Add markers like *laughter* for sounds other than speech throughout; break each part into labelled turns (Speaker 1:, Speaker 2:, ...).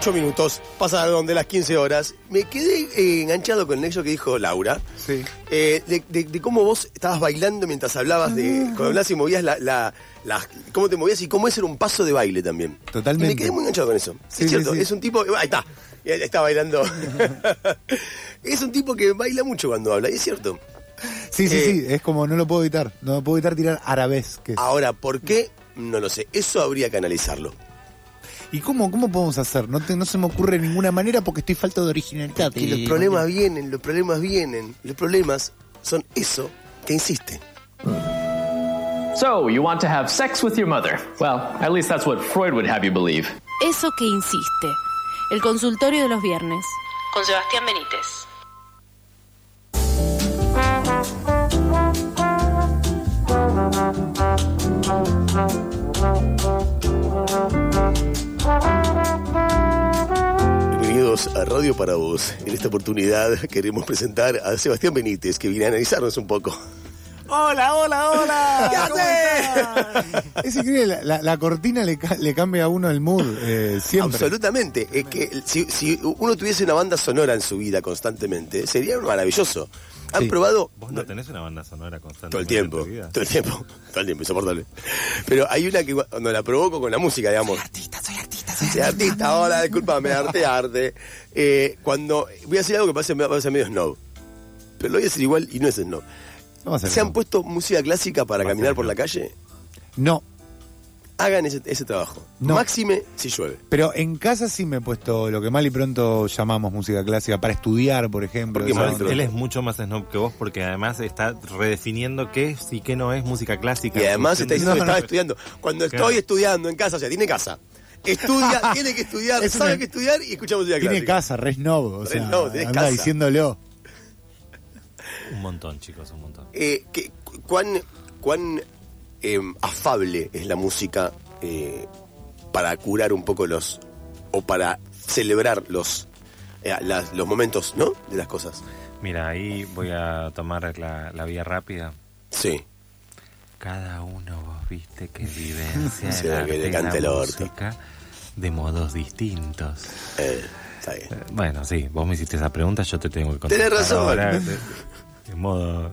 Speaker 1: 8 minutos pasaron de las 15 horas. Me quedé eh, enganchado con eso que dijo Laura.
Speaker 2: Sí.
Speaker 1: eh, de, de- de cómo vos estabas bailando mientras hablabas de. Cuando hablabas y movías la, la- la- cómo te movías y cómo ese era un paso de baile también.
Speaker 2: Totalmente.
Speaker 1: Y me quedé muy enganchado con eso.
Speaker 2: Sí,
Speaker 1: es cierto,
Speaker 2: sí, sí.
Speaker 1: es un tipo. Ahí está. Está bailando. *laughs* es un tipo que baila mucho cuando habla, y es cierto.
Speaker 2: Sí, sí,
Speaker 1: Eh,
Speaker 2: sí, es como no lo puedo evitar. No puedo evitar tirar arabesques.
Speaker 1: Ahora, ¿por qué? No lo sé. Eso habría que analizarlo.
Speaker 2: ¿Y cómo, cómo podemos hacer? No, te- no se me ocurre de ninguna manera porque estoy falta de originalidad.
Speaker 1: Que los problemas vienen, los problemas vienen. Los problemas son eso que insiste.
Speaker 3: So, you want to have sex with your mother? Well, at least that's what Freud would have you believe.
Speaker 4: Eso que insiste. El consultorio de los viernes. Con Sebastián Benítez.
Speaker 1: Bienvenidos a Radio para Vos. En esta oportunidad queremos presentar a Sebastián Benítez, que viene a analizarnos un poco.
Speaker 2: ¡Hola, hola, hola!
Speaker 1: ¿Qué
Speaker 2: ¿Cómo
Speaker 1: haces?
Speaker 2: Es increíble, la, la- la cortina le, ca- le cambia a uno el mood, eh, siempre.
Speaker 1: Absolutamente. Es que si, si uno tuviese una banda sonora en su vida constantemente, sería maravilloso. ¿Han
Speaker 2: Sí.
Speaker 1: probado?
Speaker 5: Vos no tenés una banda sonora constante.
Speaker 1: Todo el tiempo, todo el tiempo, *laughs* todo el tiempo, insoportable. Pero hay una que cuando la provoco con la música, digamos. Soy artista, soy artista, *laughs* soy artista. ahora, discúlpame, arte, arte. Eh, cuando voy a hacer algo que parece, parece medio snob, pero lo voy a hacer igual y no es snob.
Speaker 2: Hacer
Speaker 1: ¿Se han
Speaker 2: no.
Speaker 1: puesto música clásica para caminar por
Speaker 5: no.
Speaker 1: la calle?
Speaker 2: No,
Speaker 1: Hagan ese, ese trabajo.
Speaker 2: No.
Speaker 1: Máxime si llueve.
Speaker 2: pero en casa sí me he puesto lo que mal y pronto llamamos música clásica para estudiar, por ejemplo.
Speaker 1: ¿Por qué
Speaker 2: esa
Speaker 1: maestro?
Speaker 2: onda.
Speaker 5: Él es mucho más snob que vos porque además está redefiniendo qué es y qué no es música clásica.
Speaker 1: Y además está diciendo que
Speaker 2: No,
Speaker 1: estaba
Speaker 2: no.
Speaker 1: estudiando. Cuando
Speaker 5: Claro.
Speaker 1: estoy estudiando en casa, o sea, tiene casa. Estudia, *laughs* tiene que estudiar,
Speaker 2: Es
Speaker 1: sabe
Speaker 2: una-
Speaker 1: que estudiar y escucha música
Speaker 2: Tiene
Speaker 1: clásica.
Speaker 2: casa, re snob, o
Speaker 1: Re
Speaker 2: sea,
Speaker 1: snob, tenés
Speaker 2: anda
Speaker 1: casa.
Speaker 2: diciéndolo.
Speaker 5: Un montón, chicos, un montón.
Speaker 1: Eh, que- cu- ¿Cuán, cuán em, afable es la música eh, para curar un poco los. o para celebrar los. eh, las- los momentos, ¿no? De las cosas.
Speaker 5: Mira, ahí voy a tomar la, la vía rápida.
Speaker 1: Sí.
Speaker 5: Cada uno, vos viste, que *laughs* vivencia
Speaker 1: Sí,
Speaker 5: el
Speaker 1: que
Speaker 5: y
Speaker 1: cante
Speaker 5: la
Speaker 1: el orto.
Speaker 5: música de modos distintos.
Speaker 1: Eh, está bien.
Speaker 5: Eh, Bueno, sí, vos me hiciste esa pregunta, yo te tengo que contestar.
Speaker 1: Tenés razón.
Speaker 5: ahora de, *laughs* de modo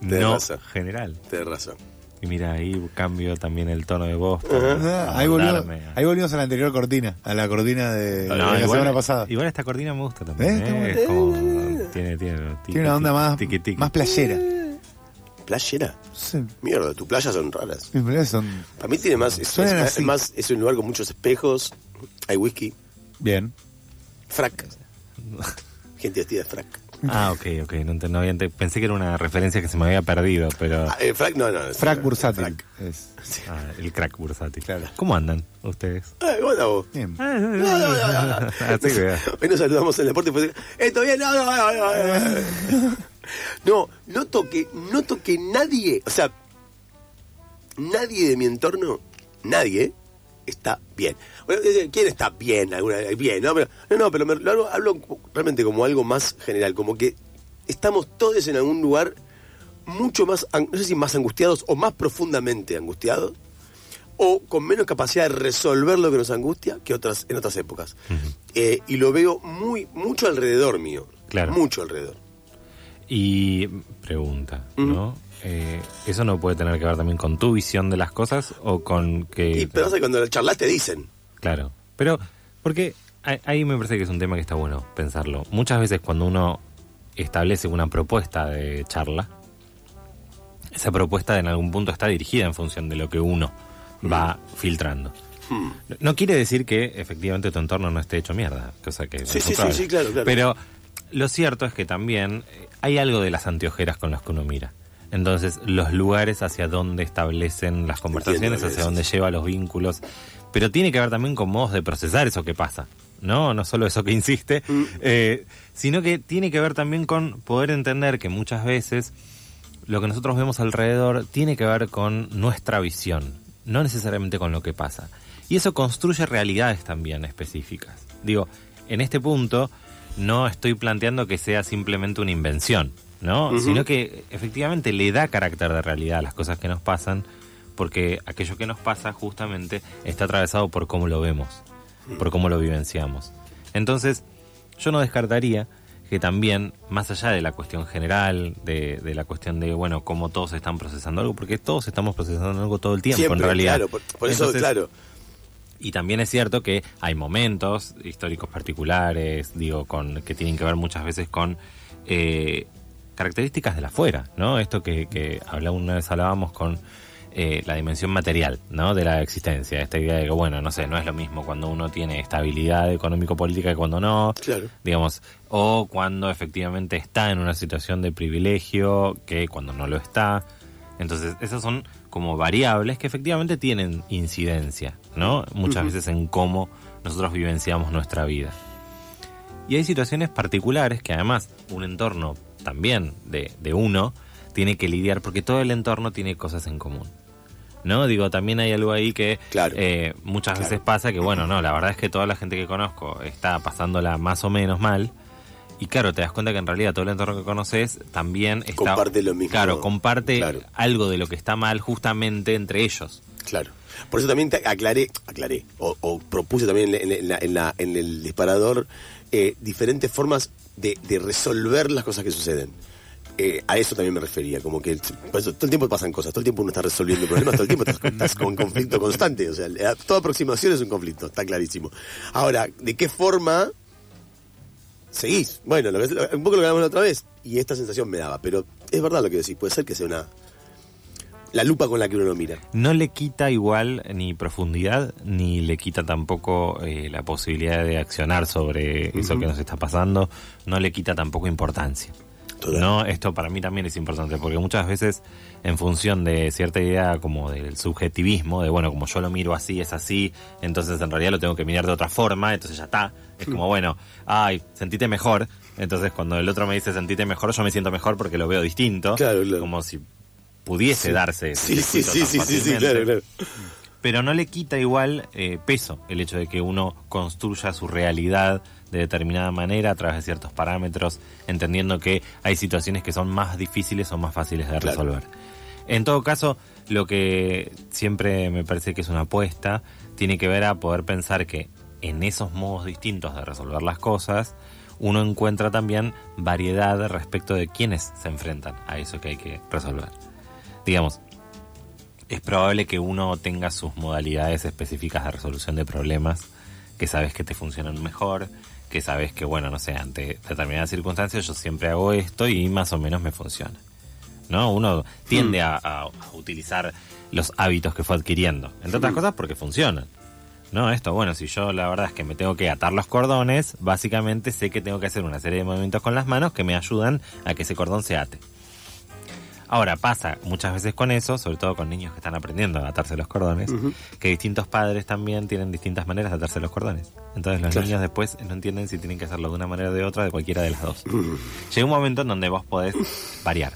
Speaker 1: Tenés
Speaker 5: no
Speaker 1: razón.
Speaker 5: general.
Speaker 1: Tenés razón.
Speaker 5: Y mira, ahí cambio también el tono de voz.
Speaker 2: Ah, ahí, volvimos,
Speaker 5: hablarme.
Speaker 2: ahí volvimos a la anterior cortina, a la cortina de, la
Speaker 5: igual,
Speaker 2: semana pasada.
Speaker 5: igual esta cortina me gusta también.
Speaker 2: ¿Eh?
Speaker 5: ¿eh? Es como- tiene, tiene,
Speaker 2: Tiene una onda más, más playera.
Speaker 1: ¿Playera?
Speaker 2: Sí,
Speaker 1: Mierda, tus playas son raras.
Speaker 2: mis playas son
Speaker 1: Para mí tiene más. Es, es-
Speaker 2: así.
Speaker 1: más, es un lugar con muchos espejos. Hay whisky.
Speaker 2: bien.
Speaker 1: Frac. Gente vestida de frac.
Speaker 5: Ah, ok, ok. No, ent- no había ent- pensé que era una referencia que se me había perdido, pero.
Speaker 1: Ah, eh, frac, no, no. es-
Speaker 2: Frac bursátil.
Speaker 1: Frac.
Speaker 2: Es.
Speaker 5: Ah, el crack bursátil.
Speaker 2: Claro.
Speaker 5: ¿Cómo andan ustedes?
Speaker 1: ¿cómo andás vos?
Speaker 2: Bien.
Speaker 5: Así que.
Speaker 1: Hoy nos saludamos en el deporte. Fue... ¿Esto bien? No, no, no, no, no. No, noto que, noto que nadie, o sea, nadie de mi entorno, nadie, está bien. Bueno, eh, ¿Quién está bien? Alguna bien, ¿no? Pero, no, no, pero me- lo hablo, hablo realmente como algo más general, como que estamos todos en algún lugar mucho más, no sé si más angustiados o más profundamente angustiados, o con menos capacidad de resolver lo que nos angustia que otras en otras épocas. Eh, y lo veo muy mucho alrededor mío.
Speaker 5: Claro.
Speaker 1: Mucho alrededor.
Speaker 5: Y pregunta, ¿no? Eh, ¿Eso no puede tener que ver también con tu visión de las cosas o con que...
Speaker 1: Y pero pasa que cuando charlas te dicen.
Speaker 5: Claro, pero porque ahí- me parece que es un tema que está bueno pensarlo. Muchas veces cuando uno establece una propuesta de charla, esa propuesta en algún punto está dirigida en función de lo que uno va filtrando.
Speaker 1: Hmm.
Speaker 5: No- No quiere decir que efectivamente tu entorno no esté hecho mierda, cosa que
Speaker 1: Sí, sí, sí, sí, claro, claro.
Speaker 5: Pero lo cierto es que también eh, hay algo de las anteojeras con las que uno mira. Entonces, los lugares hacia donde establecen las conversaciones, hacia donde lleva los vínculos, pero tiene que ver también con modos de procesar eso que pasa, ¿no? No solo eso que insiste,
Speaker 1: Mm.
Speaker 5: eh, sino que tiene que ver también con poder entender que muchas veces lo que nosotros vemos alrededor tiene que ver con nuestra visión, no necesariamente con lo que pasa. Y eso construye realidades también específicas. Digo, en este punto no estoy planteando que sea simplemente una invención, ¿no? Sino que efectivamente le da carácter de realidad a las cosas que nos pasan, porque aquello que nos pasa justamente está atravesado por cómo lo vemos, por cómo lo vivenciamos. Entonces, yo no descartaría que también, más allá de la cuestión general, de, de la cuestión de, bueno, cómo todos están procesando algo, porque todos estamos procesando algo todo el tiempo,
Speaker 1: Siempre,
Speaker 5: en realidad.
Speaker 1: claro, por, por eso, claro.
Speaker 5: Y también es cierto que hay momentos históricos particulares, digo, con que tienen que ver muchas veces con eh, características de la afuera, ¿no? Esto que, que habla- una vez hablábamos con eh, la dimensión material, ¿no? De la existencia, esta idea de que, bueno, no sé, no es lo mismo cuando uno tiene estabilidad económico-política que cuando no,
Speaker 1: Claro.
Speaker 5: digamos, o cuando efectivamente está en una situación de privilegio que cuando no lo está. Entonces, esas son como variables que efectivamente tienen incidencia, ¿no? Muchas veces en cómo nosotros vivenciamos nuestra vida. Y hay situaciones particulares que además un entorno también de, de uno tiene que lidiar porque todo el entorno tiene cosas en común. ¿No? Digo, también hay algo ahí que
Speaker 1: Claro.
Speaker 5: eh, muchas
Speaker 1: Claro.
Speaker 5: veces pasa que, bueno, no, la verdad es que toda la gente que conozco está pasándola más o menos mal. Y claro, te das cuenta que en realidad todo el entorno que conoces también está.
Speaker 1: Comparte lo mismo.
Speaker 5: Claro, comparte
Speaker 1: Claro.
Speaker 5: algo de lo que está mal justamente entre ellos.
Speaker 1: Claro. Por eso también te aclaré, aclaré, o, o propuse también en, en la- en la- en el disparador eh, diferentes formas de, de resolver las cosas que suceden. Eh, a eso también me refería, como que por eso, todo el tiempo pasan cosas, todo el tiempo uno está resolviendo problemas, todo el tiempo estás, estás con conflicto constante, o sea, toda aproximación es un conflicto, está clarísimo. Ahora, ¿de qué forma seguís? Bueno, lo que- un poco lo que hablamos la otra vez, y esta sensación me daba, pero es verdad lo que decís, puede ser que sea una... La lupa con la que uno lo mira.
Speaker 5: No le quita igual ni profundidad, ni le quita tampoco eh, la posibilidad de accionar sobre eso que nos está pasando, no le quita tampoco importancia. No, esto para mí también es importante, porque muchas veces en función de cierta idea como del subjetivismo, de bueno, como yo lo miro así, es así, entonces en realidad lo tengo que mirar de otra forma, entonces ya está. Es como, bueno, ay, sentite mejor. Entonces cuando el otro me dice sentite mejor, yo me siento mejor porque lo veo distinto.
Speaker 1: Claro, claro.
Speaker 5: Como si pudiese darse ese
Speaker 1: Sí, sí,
Speaker 5: circuito
Speaker 1: sí, sí, sí, sí,
Speaker 5: fácilmente.
Speaker 1: claro, claro.
Speaker 5: Pero no le quita igual eh, peso el hecho de que uno construya su realidad de determinada manera a través de ciertos parámetros, entendiendo que hay situaciones que son más difíciles o más fáciles de
Speaker 1: Claro.
Speaker 5: resolver. En todo caso, lo que siempre me parece que es una apuesta tiene que ver a poder pensar que en esos modos distintos de resolver las cosas, uno encuentra también variedad respecto de quienes se enfrentan a eso que hay que resolver. Digamos, es probable que uno tenga sus modalidades específicas de resolución de problemas, que sabes que te funcionan mejor, que sabes que, bueno, no sé, ante determinadas circunstancias yo siempre hago esto y más o menos me funciona. ¿No? Uno tiende a, a- a utilizar los hábitos que fue adquiriendo, entre otras cosas porque funcionan. No, esto, bueno, si yo la verdad es que me tengo que atar los cordones, básicamente sé que tengo que hacer una serie de movimientos con las manos que me ayudan a que ese cordón se ate. Ahora pasa muchas veces con eso, sobre todo con niños que están aprendiendo a atarse los cordones, que distintos padres también tienen distintas maneras de atarse los cordones. Entonces los
Speaker 1: Claro.
Speaker 5: niños después no entienden si tienen que hacerlo de una manera o de otra, de cualquiera de las dos. Llega un momento en donde vos podés variar.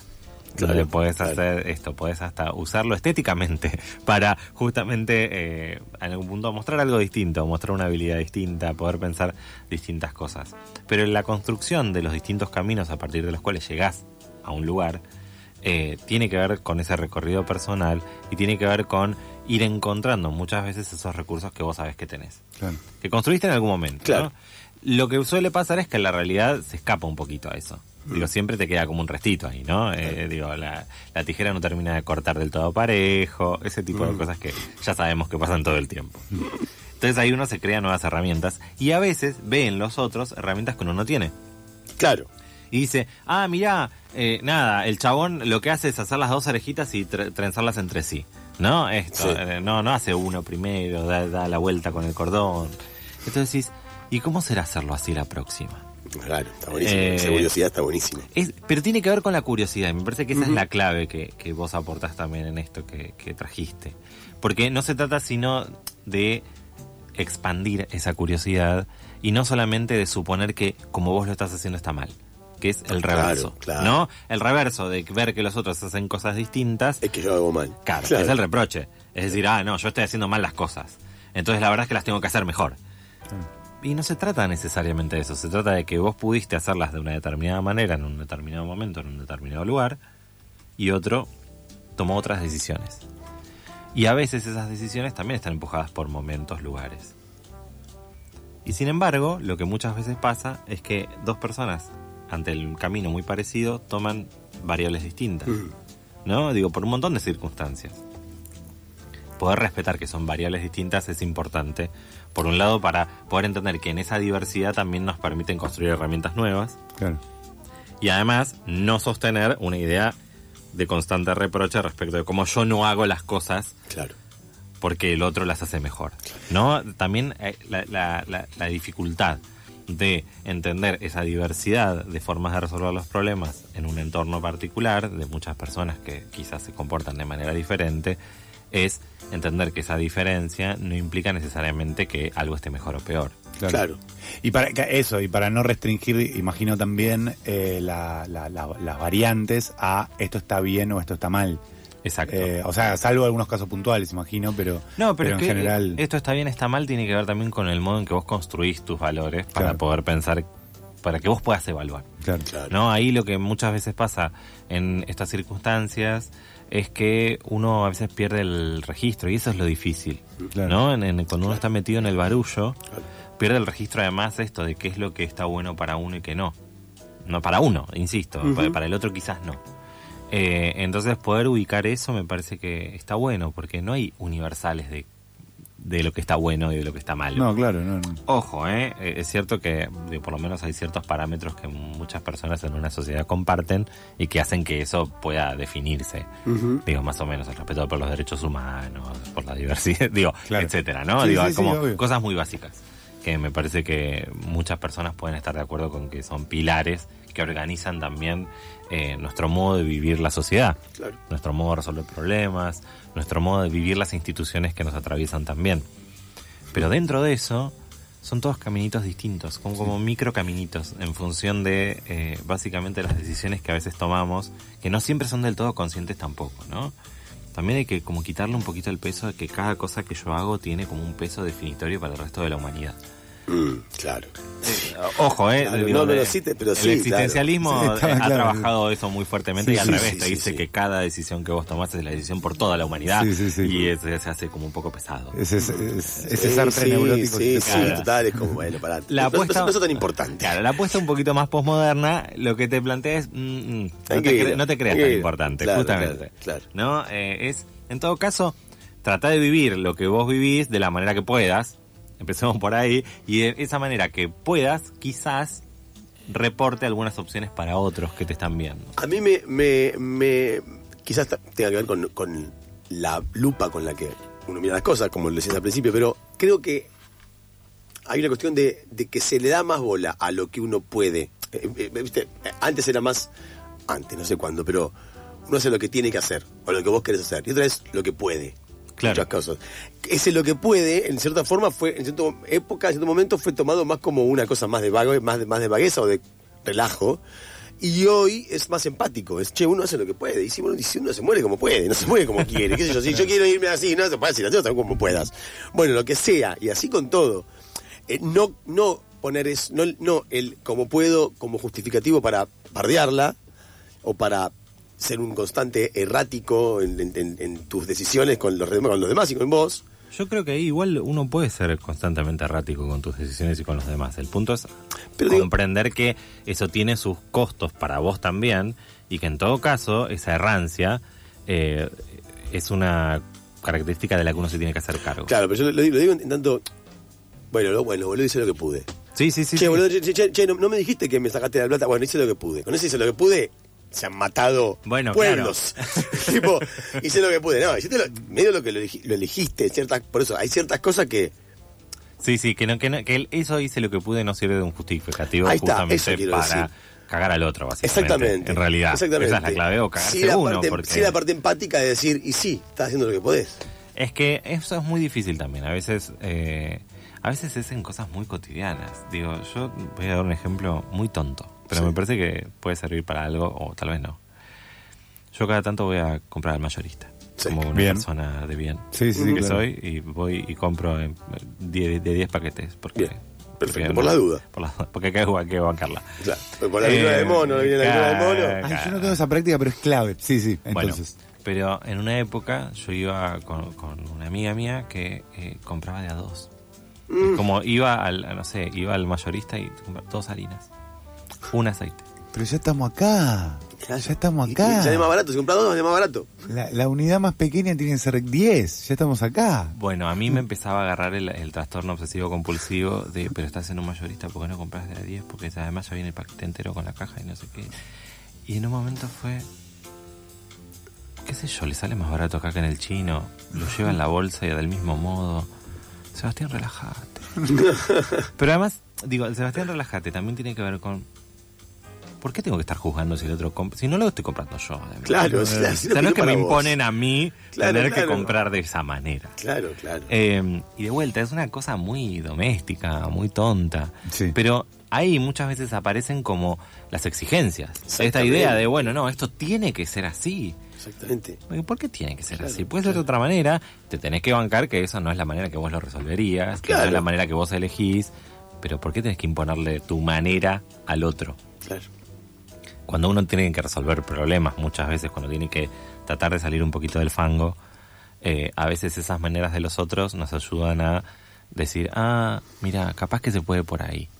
Speaker 1: Claro,
Speaker 5: donde podés
Speaker 1: claro.
Speaker 5: hacer esto, podés hasta usarlo estéticamente *laughs* para justamente eh, en algún punto mostrar algo distinto, mostrar una habilidad distinta, poder pensar distintas cosas. Pero en la construcción de los distintos caminos a partir de los cuales llegás a un lugar, eh, tiene que ver con ese recorrido personal y tiene que ver con ir encontrando muchas veces esos recursos que vos sabés que tenés.
Speaker 2: Claro.
Speaker 5: Que construiste en algún momento.
Speaker 1: Claro.
Speaker 5: ¿no? Lo que suele pasar es que en la realidad se escapa un poquito a eso. Digo, siempre te queda como un restito ahí, ¿no? Eh, digo, la, la tijera no termina de cortar del todo parejo, ese tipo de cosas que ya sabemos que pasan todo el tiempo. Entonces ahí uno se crea nuevas herramientas y a veces ve en los otros herramientas que uno no tiene.
Speaker 1: Claro.
Speaker 5: Y dice, ah, mirá, eh, nada, el chabón lo que hace es hacer las dos orejitas y tre- trenzarlas entre sí. ¿No? Esto,
Speaker 1: Sí.
Speaker 5: eh, no, no hace uno primero, da, da la vuelta con el cordón. Entonces decís, ¿y cómo será hacerlo así la próxima?
Speaker 1: Claro, está buenísimo.
Speaker 5: Eh,
Speaker 1: Esa curiosidad está buenísima.
Speaker 5: Es, pero tiene que ver con la curiosidad. y Me parece que esa es la clave que, que vos aportás también en esto que, que trajiste. Porque no se trata sino de expandir esa curiosidad y no solamente de suponer que como vos lo estás haciendo está mal. Que es el
Speaker 1: Claro,
Speaker 5: reverso.
Speaker 1: claro.
Speaker 5: ¿No? El reverso de ver que los otros hacen cosas distintas.
Speaker 1: Es que yo hago mal.
Speaker 5: Claro, es el reproche. Es decir, ah, no, yo estoy haciendo mal las cosas. Entonces la verdad es que las tengo que hacer mejor. Y no se trata necesariamente de eso, se trata de que vos pudiste hacerlas de una determinada manera, en un determinado momento, en un determinado lugar, y otro tomó otras decisiones. Y a veces esas decisiones también están empujadas por momentos, lugares. Y sin embargo, lo que muchas veces pasa es que dos personas ante el camino muy parecido toman variables distintas. ¿No? Digo, por un montón de circunstancias. Poder respetar que son variables distintas es importante. Por un lado, para poder entender que en esa diversidad también nos permiten construir herramientas nuevas.
Speaker 2: Claro.
Speaker 5: Y además, no sostener una idea de constante reproche respecto de cómo yo no hago las cosas
Speaker 1: Claro.
Speaker 5: porque el otro las hace mejor. ¿No? También eh, la, la- la- la dificultad de entender esa diversidad de formas de resolver los problemas en un entorno particular, de muchas personas que quizás se comportan de manera diferente, es entender que esa diferencia no implica necesariamente que algo esté mejor o peor.
Speaker 1: Claro.
Speaker 2: Y para eso, y para no restringir, imagino también eh, la- la- la- las variantes a esto está bien o esto está mal.
Speaker 5: Exacto.
Speaker 2: Eh, o sea, salvo algunos casos puntuales, imagino, pero,
Speaker 5: No, pero,
Speaker 2: en
Speaker 5: es que
Speaker 2: general.
Speaker 5: esto está bien, está mal, tiene que ver también con el modo en que vos construís tus valores para
Speaker 2: Claro.
Speaker 5: poder pensar, para que vos puedas evaluar.
Speaker 2: Claro.
Speaker 1: Claro.
Speaker 5: ¿no? Ahí lo que muchas veces pasa en estas circunstancias es que uno a veces pierde el registro y eso es lo difícil,
Speaker 2: Claro.
Speaker 5: ¿no? En, en- cuando uno está metido en el barullo, pierde el registro además esto de qué es lo que está bueno para uno y qué no. No para uno, insisto, para, para el otro quizás no. Eh, entonces poder ubicar eso me parece que está bueno porque no hay universales de, de lo que está bueno y de lo que está malo.
Speaker 2: No, claro, no, no.
Speaker 5: Ojo, ¿eh? Eh, es cierto que por lo menos hay ciertos parámetros que muchas personas en una sociedad comparten y que hacen que eso pueda definirse. Digo, más o menos el respeto por los derechos humanos, por la diversidad, *laughs* digo,
Speaker 2: Claro.
Speaker 5: etcétera, ¿no?
Speaker 2: Sí,
Speaker 5: digo,
Speaker 2: sí,
Speaker 5: como cosas muy básicas que me parece que muchas personas pueden estar de acuerdo con que son pilares que organizan también eh, nuestro modo de vivir la sociedad,
Speaker 1: Claro.
Speaker 5: nuestro modo de resolver problemas, nuestro modo de vivir las instituciones que nos atraviesan también. Pero dentro de eso son todos caminitos distintos, como, como micro caminitos, en función de eh, básicamente las decisiones que a veces tomamos, que no siempre son del todo conscientes tampoco, ¿no? También hay que como quitarle un poquito el peso de que cada cosa que yo hago tiene como un peso definitorio para el resto de la humanidad.
Speaker 1: Mm, claro.
Speaker 5: Ojo, eh.
Speaker 1: Claro,
Speaker 5: digo,
Speaker 1: no, no,
Speaker 5: de-
Speaker 1: no, sí te- pero
Speaker 5: el
Speaker 1: sí,
Speaker 5: existencialismo
Speaker 2: claro. Sí,
Speaker 5: eh,
Speaker 2: está
Speaker 5: ha
Speaker 2: claro.
Speaker 5: trabajado eso muy fuertemente
Speaker 2: Sí,
Speaker 5: y al
Speaker 1: sí,
Speaker 5: revés
Speaker 1: sí,
Speaker 5: te dice
Speaker 1: sí.
Speaker 5: que cada decisión que vos tomás es la decisión por toda la humanidad
Speaker 2: Sí, sí, sí.
Speaker 5: y ese se hace como un poco pesado.
Speaker 2: Ese, es- es- ese neurótico.
Speaker 1: Sí, sí, total, es como, *laughs* bueno, pará.
Speaker 5: La
Speaker 1: no,
Speaker 5: apuesta,
Speaker 1: no, no es tan importante.
Speaker 5: Claro, la apuesta un poquito más posmoderna, lo que te plantea es, mm, mm, no, te no creas tan importante,
Speaker 1: Claro,
Speaker 5: justamente.
Speaker 1: claro, claro.
Speaker 5: ¿No? Eh, es, en todo caso, trata de vivir lo que vos vivís de la manera que puedas, empecemos por ahí, y de esa manera que puedas, quizás reporte algunas opciones para otros que te están viendo.
Speaker 1: A mí me, me, me- quizás tenga que ver con, con la lupa con la que uno mira las cosas, como lo decías al principio, pero creo que hay una cuestión de, de que se le da más bola a lo que uno puede. Eh, eh, ¿viste? Antes era más, antes, no sé cuándo, pero uno hace lo que tiene que hacer, o lo que vos querés hacer, y otra es lo que puede.
Speaker 5: Claro.
Speaker 1: Muchas cosas. Ese lo que puede, en cierta forma, fue, en cierta época, en cierto momento, fue tomado más como una cosa más de vago, más de, más de vagueza o de relajo. Y hoy es más empático, es che, uno hace lo que puede, y si uno, si uno se muere como puede, no se muere como quiere, yo, si yo quiero irme así, no se puede decir, también como puedas. Bueno, lo que sea, y así con todo. Eh, no, no poner es, no, no el como puedo como justificativo para bardearla o para ser un constante errático en, en- en- en tus decisiones con los, demás- con los demás y con vos.
Speaker 5: Yo creo que ahí igual uno puede ser constantemente errático con tus decisiones y con los demás. El punto es
Speaker 1: Pero digo-
Speaker 5: comprender que eso tiene sus costos para vos también y que en todo caso esa errancia eh, es una característica de la que uno se tiene que hacer cargo.
Speaker 1: Claro, pero yo lo, digo, lo digo en tanto. Bueno, lo, bueno, boludo, hice lo que pude.
Speaker 5: Sí, sí, sí.
Speaker 1: che,
Speaker 5: sí.
Speaker 1: boludo, che, che, che, no, no me dijiste que me sacaste la plata. Bueno, hice lo que pude. Con eso hice lo que pude. Se han matado
Speaker 5: Bueno,
Speaker 1: pueblos. *laughs* tipo, *laughs* hice lo que pude. No, hiciste lo, medio lo que lo, elegi- lo elegiste. Ciertas, por eso, hay ciertas cosas que.
Speaker 5: Sí, sí, que, no, que, no- que el- eso hice lo que pude no sirve de un justificativo
Speaker 1: Ahí está,
Speaker 5: justamente para
Speaker 1: decir.
Speaker 5: cagar al otro, básicamente.
Speaker 1: Exactamente.
Speaker 5: En realidad,
Speaker 1: Exactamente.
Speaker 5: esa es la clave, o cagarse
Speaker 1: sí, la
Speaker 5: uno.
Speaker 1: parte,
Speaker 5: porque...
Speaker 1: sí, la parte empática de decir, y sí, estás haciendo lo que podés.
Speaker 5: Es que eso es muy difícil también. A veces, eh, a veces es en cosas muy cotidianas. Digo, yo voy a dar un ejemplo muy tonto, pero
Speaker 1: Sí.
Speaker 5: me parece que puede servir para algo o tal vez no. Yo cada tanto voy a comprar al mayorista,
Speaker 1: Sí.
Speaker 5: como una
Speaker 2: Bien.
Speaker 5: persona de bien
Speaker 2: Sí, sí,
Speaker 5: que
Speaker 2: claro.
Speaker 5: soy, y voy y compro eh, de 10 paquetes. Porque,
Speaker 1: Bien. Perfecto,
Speaker 5: porque
Speaker 1: por la duda. *laughs*
Speaker 5: Por la, porque que, hay que bancarla.
Speaker 1: Claro, por la viruela del mono, viene la del mono.
Speaker 2: Ay, yo no tengo esa práctica, pero es clave. Sí, sí. Entonces.
Speaker 5: Bueno, pero en una época yo iba con, con una amiga mía que eh, compraba de a dos.
Speaker 1: Mm.
Speaker 5: Como iba al, no sé, iba al mayorista y compraba dos harinas, un aceite.
Speaker 2: Pero ya estamos acá. Ya estamos
Speaker 1: Y-
Speaker 2: acá.
Speaker 1: y Sale más barato, si compras dos, sale más barato.
Speaker 2: La, la unidad más pequeña tiene que ser 10. Ya estamos acá.
Speaker 5: Bueno, a mí me empezaba a agarrar el, el trastorno obsesivo compulsivo de, pero estás en un mayorista, ¿por qué no compras de a 10? Porque además ya viene el paquete entero con la caja y no sé qué. Y en un momento fue, qué sé yo, le sale más barato acá que en el chino, lo lleva en la bolsa y del mismo modo. Sebastián, relájate. *laughs* pero además, digo, el Sebastián, relájate también tiene que ver con... ¿Por qué tengo que estar juzgando si el otro compra? Si no lo estoy comprando yo. además.
Speaker 1: Claro, si la-
Speaker 5: O sea, no es que me
Speaker 1: vos.
Speaker 5: imponen a mí
Speaker 1: Claro,
Speaker 5: tener que
Speaker 1: claro.
Speaker 5: comprar de esa manera.
Speaker 1: Claro, claro.
Speaker 5: Eh, y de vuelta, es una cosa muy doméstica, muy tonta.
Speaker 2: Sí.
Speaker 5: Pero ahí muchas veces aparecen como las exigencias. Esta idea de, bueno, no, esto tiene que ser así.
Speaker 1: Exactamente.
Speaker 5: ¿Por qué tiene que ser
Speaker 1: Claro,
Speaker 5: así? Puede ser de otra manera, te tenés que bancar que eso no es la manera que vos lo resolverías, que no
Speaker 1: Claro.
Speaker 5: es la manera que vos elegís, pero ¿por qué tenés que imponerle tu manera al otro?
Speaker 1: Claro.
Speaker 5: Cuando uno tiene que resolver problemas, muchas veces cuando tiene que tratar de salir un poquito del fango, eh, a veces esas maneras de los otros nos ayudan a decir, ah, mira, capaz que se puede por ahí.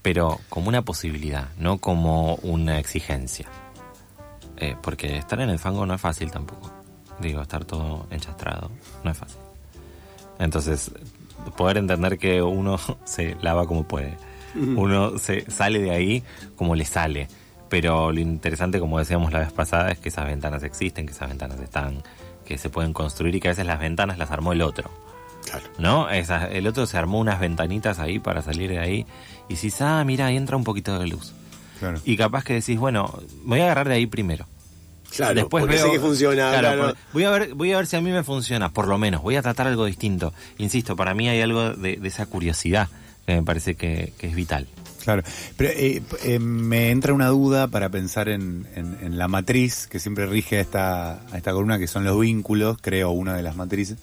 Speaker 5: Pero como una posibilidad, no como una exigencia. Eh, porque estar en el fango no es fácil tampoco. Digo, estar todo enchastrado no es fácil. Entonces, poder entender que uno *laughs* se lava como puede. Uno se sale de ahí como le sale. Pero lo interesante, como decíamos la vez pasada, es que esas ventanas existen, que esas ventanas están, que se pueden construir y que a veces las ventanas las armó el otro.
Speaker 1: Claro.
Speaker 5: ¿No? Esa- el otro se armó unas ventanitas ahí para salir de ahí. Y si ah, mira, ahí entra un poquito de luz.
Speaker 2: Claro.
Speaker 5: Y capaz que decís, bueno, me voy a agarrar de ahí primero.
Speaker 1: Claro,
Speaker 5: Después veo,
Speaker 1: sé que funciona.
Speaker 5: Claro,
Speaker 1: claro.
Speaker 5: por- voy a ver, voy a ver si a mí me funciona, por lo menos. Voy a tratar algo distinto. Insisto, para mí hay algo de, de esa curiosidad que me parece que, que es vital.
Speaker 2: Claro, pero eh, eh, me entra una duda para pensar en, la matriz que siempre rige a esta, a esta columna, que son los vínculos, creo, una de las matrices.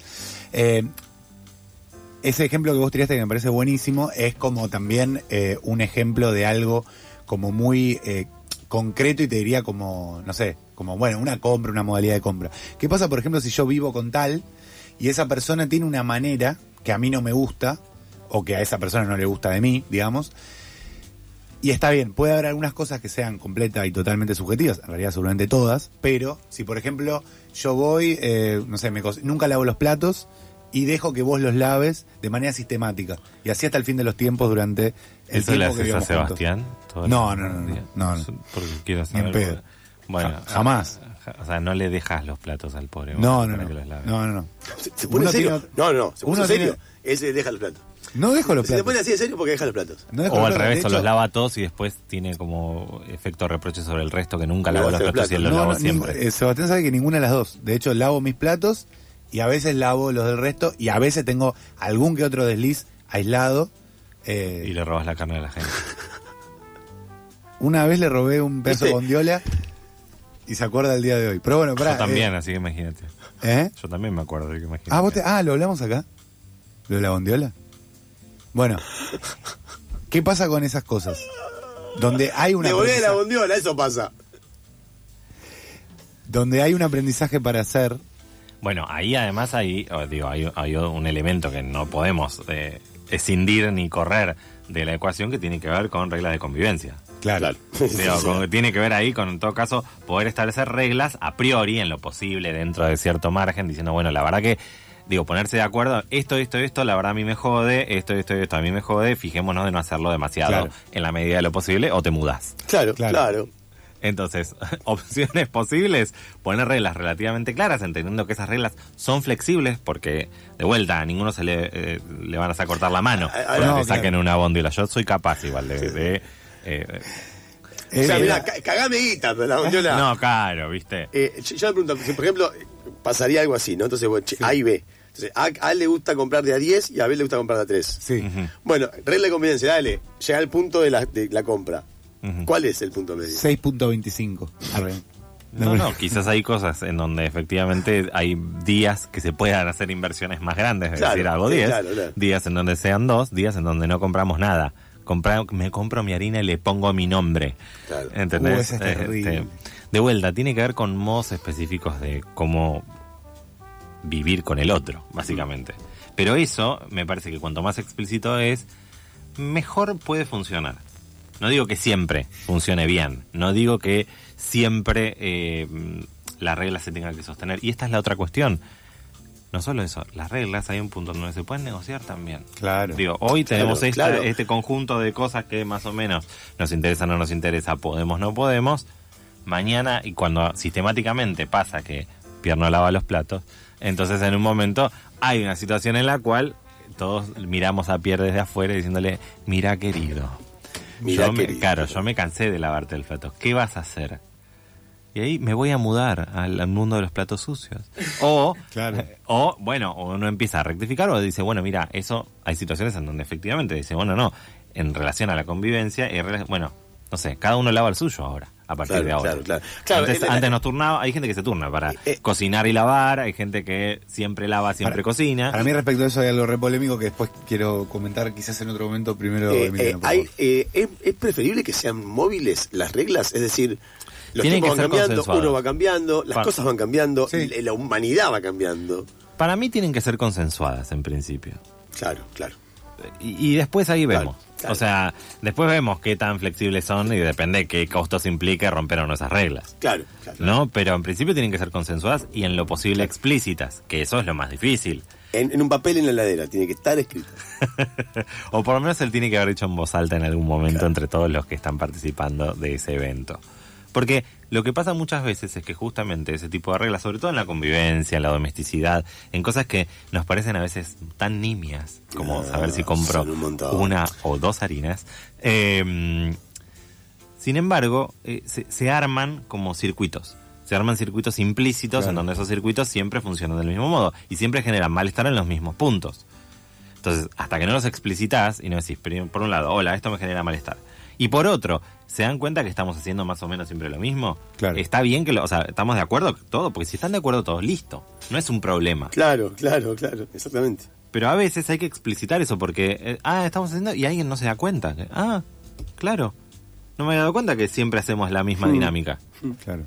Speaker 2: Eh, ese ejemplo que vos tiraste, que me parece buenísimo, es como también eh, un ejemplo de algo como muy concreto y te diría como, no sé, como, bueno, una compra, una modalidad de compra. ¿Qué pasa, por ejemplo, si yo vivo con tal y esa persona tiene una manera que a mí no me gusta, o que a esa persona no le gusta de mí, digamos, y está bien, puede haber algunas cosas que sean completas y totalmente subjetivas, en realidad seguramente todas, pero si por ejemplo yo voy, eh, no sé, me nunca lavo los platos y dejo que vos los laves de manera sistemática, y así hasta el fin de los tiempos durante el
Speaker 5: ¿Eso le
Speaker 2: tiempo que
Speaker 5: haces a. Sebastián?
Speaker 2: No, no, no, no, no.
Speaker 5: Porque quiero porque- Bueno,
Speaker 2: Ja- jamás.
Speaker 5: O sea, no le dejas los platos al pobre.
Speaker 2: No,
Speaker 5: hombre
Speaker 2: no,
Speaker 5: para
Speaker 2: no,
Speaker 5: que los lave.
Speaker 2: no, no, no.
Speaker 1: ¿Se, se pone
Speaker 2: Uno
Speaker 1: serio?
Speaker 2: tiene-
Speaker 1: No, no, se
Speaker 2: uno
Speaker 1: puso serio.
Speaker 2: tiene-
Speaker 1: Ese deja los platos.
Speaker 2: No dejo los
Speaker 1: Se te pone
Speaker 2: platos.
Speaker 1: así de serio porque deja los platos.
Speaker 2: No dejo
Speaker 5: O
Speaker 2: los
Speaker 5: al
Speaker 2: platos.
Speaker 5: revés, o los lava todos y después tiene como efecto reproche sobre el resto que nunca lavó los platos y él los
Speaker 1: platos.
Speaker 2: no,
Speaker 5: siempre.
Speaker 2: eh, Sebastián sabe que ninguna de las dos. De hecho, lavo mis platos y a veces lavo los del resto y a veces tengo algún que otro desliz aislado. Eh,
Speaker 5: Y le robas la carne a la gente.
Speaker 2: Una vez le robé un pedazo de
Speaker 1: ¿Viste?
Speaker 2: bondiola y se acuerda el día de hoy. Pero bueno, pará.
Speaker 5: Yo también,
Speaker 2: eh,
Speaker 5: así que imagínate.
Speaker 2: ¿eh?
Speaker 5: Yo también me acuerdo, que imagínate.
Speaker 2: Ah, ¿vos te- ah, ¿lo hablamos acá? ¿Lo de la bondiola? Bueno, ¿qué pasa con esas cosas? Donde hay una
Speaker 1: Devolvé la bondiola, eso pasa.
Speaker 2: donde hay un aprendizaje para hacer,
Speaker 5: Bueno, ahí además hay, oh, digo, hay, hay un elemento que no podemos eh, escindir ni correr de la ecuación que tiene que ver con reglas de convivencia.
Speaker 2: claro. *laughs*
Speaker 5: Digo, con- que tiene que ver ahí con, en todo caso, poder establecer reglas a priori, en lo posible, dentro de cierto margen, diciendo, bueno, la verdad que, digo, ponerse de acuerdo, esto, esto, esto, la verdad a mí me jode, esto, esto, esto, a mí me jode, fijémonos de no hacerlo demasiado
Speaker 2: Claro.
Speaker 5: en la medida de lo posible o te mudás.
Speaker 1: Claro,
Speaker 2: Claro.
Speaker 1: claro.
Speaker 5: Entonces, *laughs* opciones posibles, poner reglas relativamente claras, entendiendo que esas reglas son flexibles, porque de vuelta a ninguno se le, eh, le van a hacer cortar la mano
Speaker 1: Ah, ah,
Speaker 5: cuando
Speaker 2: no,
Speaker 5: saquen
Speaker 2: claro.
Speaker 5: una bondiola. Yo soy capaz igual de... de, eh,
Speaker 1: O sea,
Speaker 2: Eh,
Speaker 1: mirá, ca- cagame guita, pero la bondiola.
Speaker 5: no, claro, viste.
Speaker 1: Eh, yo, yo me pregunto, si por ejemplo pasaría algo así, ¿no? Entonces, bueno, che, A y B. Entonces, a, le gusta comprar de a 10 y a B le gusta comprar de a 3.
Speaker 2: Sí.
Speaker 1: Bueno, regla de conveniencia, dale, llega al punto de la, de la compra. ¿Cuál es el punto medio?
Speaker 2: 6.25. Arre.
Speaker 5: No, no, quizás hay cosas en donde efectivamente hay días que se puedan hacer inversiones más grandes, es
Speaker 1: Claro,
Speaker 5: decir, hago
Speaker 1: sí,
Speaker 5: 10,
Speaker 1: claro, claro.
Speaker 5: días en donde sean dos, días en donde no compramos nada. Compra- me compro mi harina y le pongo mi nombre.
Speaker 1: Claro.
Speaker 2: Uh,
Speaker 5: ¿Entendés?
Speaker 2: es terrible.
Speaker 5: Este, de vuelta, tiene que ver con modos específicos de cómo vivir con el otro, básicamente. Pero eso, me parece que cuanto más explícito es, mejor puede funcionar. No digo que siempre funcione bien, no digo que siempre eh, las reglas se tengan que sostener. Y esta es la otra cuestión. No solo eso, las reglas hay un punto donde se pueden negociar también.
Speaker 2: Claro.
Speaker 5: Digo, hoy tenemos
Speaker 1: Claro,
Speaker 5: esta-
Speaker 1: claro.
Speaker 5: este conjunto de cosas que más o menos nos interesa, no nos interesa, podemos, no podemos. Mañana, y cuando sistemáticamente pasa que Pierre no lava los platos, entonces en un momento hay una situación en la cual todos miramos a Pierre desde afuera diciéndole, mira querido, Yo me- claro, yo me cansé de lavarte el plato, ¿qué vas a hacer? Y ahí me voy a mudar al, al mundo de los platos sucios. O, *laughs*
Speaker 2: Claro.
Speaker 5: o, bueno, o uno empieza a rectificar o dice, bueno, mira, eso, hay situaciones en donde efectivamente dice, bueno, no, en relación a la convivencia, y bueno, no sé, cada uno lava el suyo ahora, a partir
Speaker 1: Claro,
Speaker 5: de ahora.
Speaker 1: claro, claro. Claro,
Speaker 5: antes,
Speaker 1: el-
Speaker 5: antes nos turnaba, hay gente que se turna para
Speaker 1: Eh,
Speaker 5: cocinar y lavar, hay gente que siempre lava, siempre
Speaker 2: Para-
Speaker 5: cocina.
Speaker 2: Para mí respecto a eso hay algo re polémico que después quiero comentar quizás en otro momento. Primero,
Speaker 1: Eh,
Speaker 2: Emiliano,
Speaker 1: eh, hay- eh, es, es preferible que sean móviles las reglas, es decir, los
Speaker 5: Tienen
Speaker 1: tiempos
Speaker 5: que
Speaker 1: van
Speaker 5: ser
Speaker 1: cambiando, uno va cambiando, las cosas van cambiando,
Speaker 2: Sí.
Speaker 1: la humanidad va cambiando.
Speaker 5: Para mí tienen que ser consensuadas en principio.
Speaker 1: Claro, claro.
Speaker 5: Y, y después ahí vemos.
Speaker 1: claro.
Speaker 5: O sea, después vemos qué tan flexibles son y depende qué costos implique romper o no esas reglas.
Speaker 1: Claro, claro.
Speaker 5: ¿No? Pero en principio tienen que ser consensuadas y en lo posible explícitas, que eso es lo más difícil.
Speaker 1: En, en un papel en la heladera, tiene que estar escrito. *laughs*
Speaker 5: o por lo menos él tiene que haber dicho en voz alta en algún momento entre todos los que están participando de ese evento. Porque lo que pasa muchas veces es que justamente ese tipo de reglas, sobre todo en la convivencia, en la domesticidad, en cosas que nos parecen a veces tan nimias, como
Speaker 1: Ah,
Speaker 5: saber si compro
Speaker 1: un
Speaker 5: una o dos harinas, eh, sin embargo, eh, se, se arman como circuitos. Se arman circuitos implícitos
Speaker 2: Claro.
Speaker 5: en donde esos circuitos siempre funcionan del mismo modo y siempre generan malestar en los mismos puntos. Entonces, hasta que no los explicitas y no decís, por un lado, hola, esto me genera malestar. Y por otro, ¿se dan cuenta que estamos haciendo más o menos siempre lo mismo?
Speaker 2: Claro.
Speaker 5: Está bien que lo, o sea, estamos de acuerdo todo, porque si están de acuerdo todos, listo. No es un problema.
Speaker 1: Claro, claro, claro, exactamente.
Speaker 5: Pero a veces hay que explicitar eso porque, eh, ah, estamos haciendo y alguien no se da cuenta. Ah, claro. No me he dado cuenta que siempre hacemos la misma dinámica.
Speaker 2: Claro.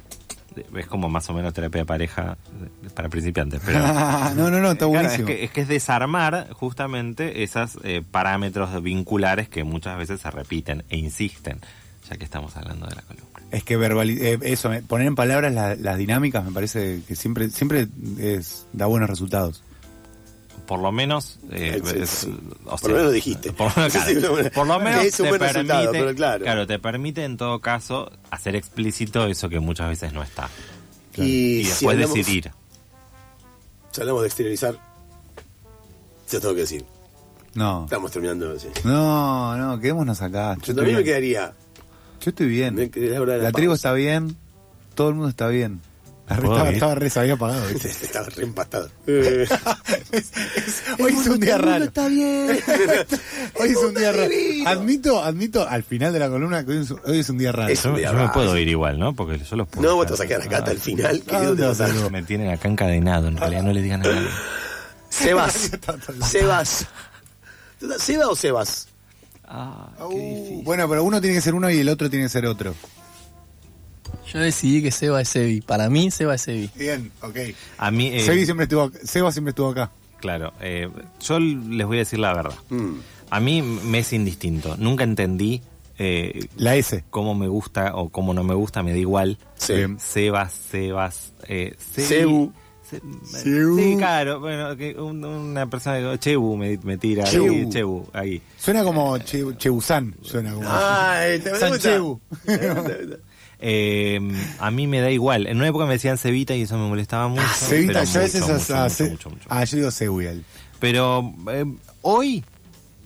Speaker 5: Es como más o menos terapia de pareja eh, para principiantes. Pero, *laughs*
Speaker 2: no, no, no, está
Speaker 5: Claro,
Speaker 2: buenísimo.
Speaker 5: es, que, es que es desarmar justamente esos parámetros vinculares que muchas veces se repiten e insisten, ya que estamos hablando de la columna.
Speaker 2: Es que eh, eso, me- poner en palabras la- las dinámicas me parece que siempre siempre es, da buenos resultados.
Speaker 5: Por lo menos... eh,
Speaker 1: Sí,
Speaker 5: es-
Speaker 1: sí.
Speaker 5: o
Speaker 1: Por
Speaker 5: sea,
Speaker 1: lo menos dijiste.
Speaker 5: Por, lo-
Speaker 1: Sí, sí,
Speaker 5: claro,
Speaker 1: bueno,
Speaker 5: por lo menos
Speaker 1: es un
Speaker 5: te
Speaker 1: buen resultado,
Speaker 5: permite,
Speaker 1: pero claro.
Speaker 5: te permite en todo caso hacer explícito eso que muchas veces no está.
Speaker 1: Y,
Speaker 5: Y,
Speaker 1: si
Speaker 5: después
Speaker 1: hablamos-
Speaker 5: decidir.
Speaker 1: Si hablamos de exteriorizar, yo tengo que decir,
Speaker 2: No.
Speaker 1: estamos terminando. sí.
Speaker 2: No, no, quedémonos acá. Yo
Speaker 1: también me quedaría.
Speaker 2: Yo estoy bien.
Speaker 1: Me
Speaker 2: La
Speaker 1: la
Speaker 2: tribu está bien, todo el mundo está bien. La re-
Speaker 5: ¿Puedo
Speaker 2: estaba, estaba re, se había apagado. ¿viste? *laughs*
Speaker 1: Estaba re empastado. *laughs* Eh,
Speaker 2: Hoy es un día raro.
Speaker 1: Está bien. *laughs*
Speaker 2: Hoy es un día raro. Admito, admito al final de la columna que hoy es, hoy es un día raro.
Speaker 1: Es
Speaker 5: Yo,
Speaker 1: un día
Speaker 5: yo me
Speaker 1: raro.
Speaker 5: puedo ir igual, ¿no? Porque yo los puedo.
Speaker 1: No, vos te vas a quedar acá hasta el final.
Speaker 2: Ah, ¿dónde vas a ir?
Speaker 5: Me tienen acá encadenado, en realidad no le digan a nadie.
Speaker 1: Sebas. Sebas. ¿Seba o Sebas?
Speaker 2: Uh, bueno, pero uno tiene que ser uno y el otro tiene que ser otro.
Speaker 6: Yo decidí que Seba es Sebi. Para mí, Seba es Sebi.
Speaker 2: Bien, ok.
Speaker 5: A mí, eh,
Speaker 2: Sebi siempre estuvo, Seba siempre estuvo acá.
Speaker 5: claro, eh, yo les voy a decir la verdad.
Speaker 1: Mm.
Speaker 5: A mí me es indistinto. Nunca entendí eh,
Speaker 2: La S.
Speaker 5: cómo me gusta o cómo no me gusta, me da igual.
Speaker 1: Sí.
Speaker 2: Bien.
Speaker 5: Sebas, Sebas, eh, Sebi-
Speaker 1: Cebu.
Speaker 5: Se-. Sí, claro. Bueno, que un- una persona que Chebu me, me tira.
Speaker 2: Chebu.
Speaker 5: ahí, Chebu, ahí.
Speaker 2: Suena como che, Chebusán. Suena como.
Speaker 1: Ay, te me
Speaker 2: San
Speaker 1: gusta.
Speaker 2: Chebu. *laughs*
Speaker 5: Eh, a mí me da igual. En una época me decían Cevita y eso me molestaba mucho.
Speaker 2: Cevita,
Speaker 5: pero
Speaker 2: yo a veces
Speaker 5: mucho,
Speaker 2: a-
Speaker 5: mucho,
Speaker 2: a-
Speaker 5: mucho,
Speaker 2: se-
Speaker 5: mucho, mucho.
Speaker 2: Ah, yo digo Sebuiel.
Speaker 5: Pero eh, hoy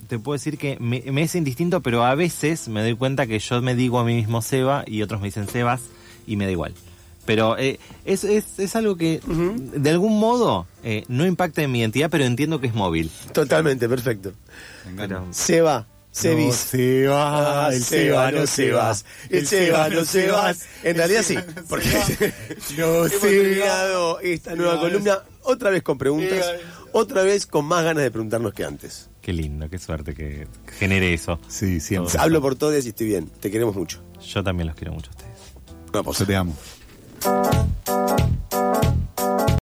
Speaker 5: te puedo decir que me, me es indistinto, pero a veces me doy cuenta que yo me digo a mí mismo Seba y otros me dicen Sebas y me da igual. Pero eh, es, es, es algo que de algún modo eh, no impacta en mi identidad, pero entiendo que es móvil.
Speaker 1: Totalmente, perfecto.
Speaker 5: Pero-
Speaker 1: Seba.
Speaker 2: No,
Speaker 1: Sebis. Ah,
Speaker 2: el
Speaker 1: Seba, no Sebas. El Seba, no Sebas. En realidad sí, *laughs* porque *laughs*
Speaker 2: No
Speaker 1: hemos
Speaker 2: Seba.
Speaker 1: terminado esta nueva columna otra vez con preguntas, otra vez con más ganas de preguntarnos que antes.
Speaker 5: Qué lindo, qué suerte que genere eso.
Speaker 2: Sí, siempre.
Speaker 1: Hablo por todos y estoy bien. Te queremos mucho.
Speaker 5: Yo también los quiero mucho a ustedes.
Speaker 1: Una pausa.
Speaker 2: Yo te amo. Música